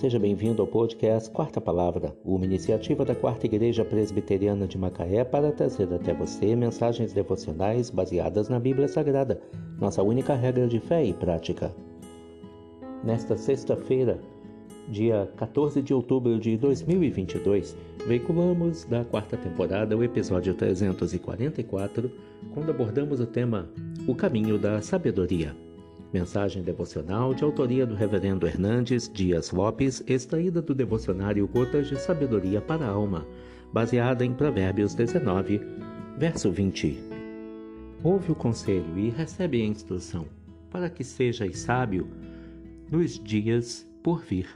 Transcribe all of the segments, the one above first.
Seja bem-vindo ao podcast Quarta Palavra, uma iniciativa da Quarta Igreja Presbiteriana de Macaé para trazer até você mensagens devocionais baseadas na Bíblia Sagrada, nossa única regra de fé e prática. Nesta sexta-feira, dia 14 de outubro de 2022, veiculamos da quarta temporada o episódio 344, quando abordamos o tema O Caminho da Sabedoria. Mensagem devocional de autoria do Reverendo Hernandes Dias Lopes, extraída do devocionário Gotas de Sabedoria para a Alma, baseada em Provérbios 19, verso 20. Ouve o conselho e recebe a instrução, para que sejas sábio nos dias por vir.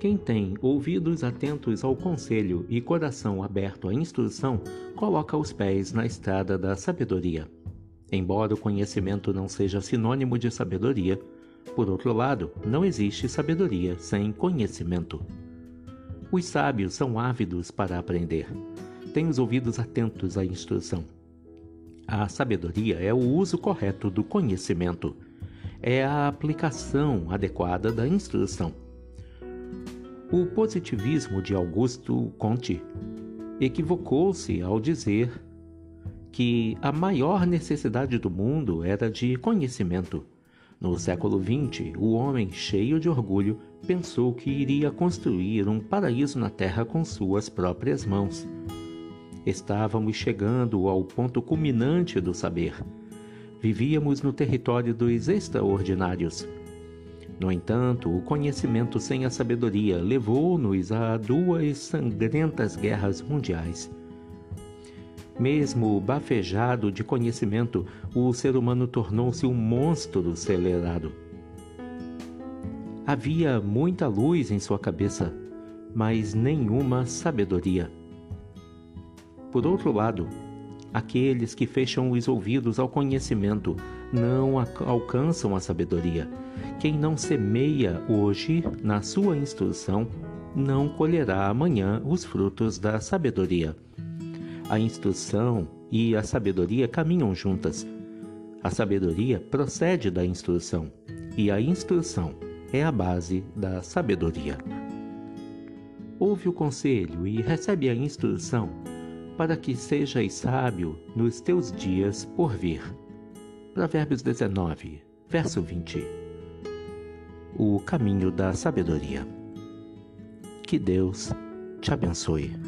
Quem tem ouvidos atentos ao conselho e coração aberto à instrução, coloca os pés na estrada da sabedoria. Embora o conhecimento não seja sinônimo de sabedoria, por outro lado, não existe sabedoria sem conhecimento. Os sábios são ávidos para aprender. Têm os ouvidos atentos à instrução. A sabedoria é o uso correto do conhecimento. É a aplicação adequada da instrução. O positivismo de Augusto Comte equivocou-se ao dizer que a maior necessidade do mundo era de conhecimento. No século XX, o homem, cheio de orgulho, pensou que iria construir um paraíso na Terra com suas próprias mãos. Estávamos chegando ao ponto culminante do saber. Vivíamos no território dos extraordinários. No entanto, o conhecimento sem a sabedoria levou-nos a duas sangrentas guerras mundiais. Mesmo bafejado de conhecimento, o ser humano tornou-se um monstro acelerado. Havia muita luz em sua cabeça, mas nenhuma sabedoria. Por outro lado, aqueles que fecham os ouvidos ao conhecimento não alcançam a sabedoria. Quem não semeia hoje na sua instrução, não colherá amanhã os frutos da sabedoria. A instrução e a sabedoria caminham juntas. A sabedoria procede da instrução e a instrução é a base da sabedoria. Ouve o conselho e recebe a instrução para que sejas sábio nos teus dias por vir. Provérbios 19, verso 20. O caminho da sabedoria. Que Deus te abençoe.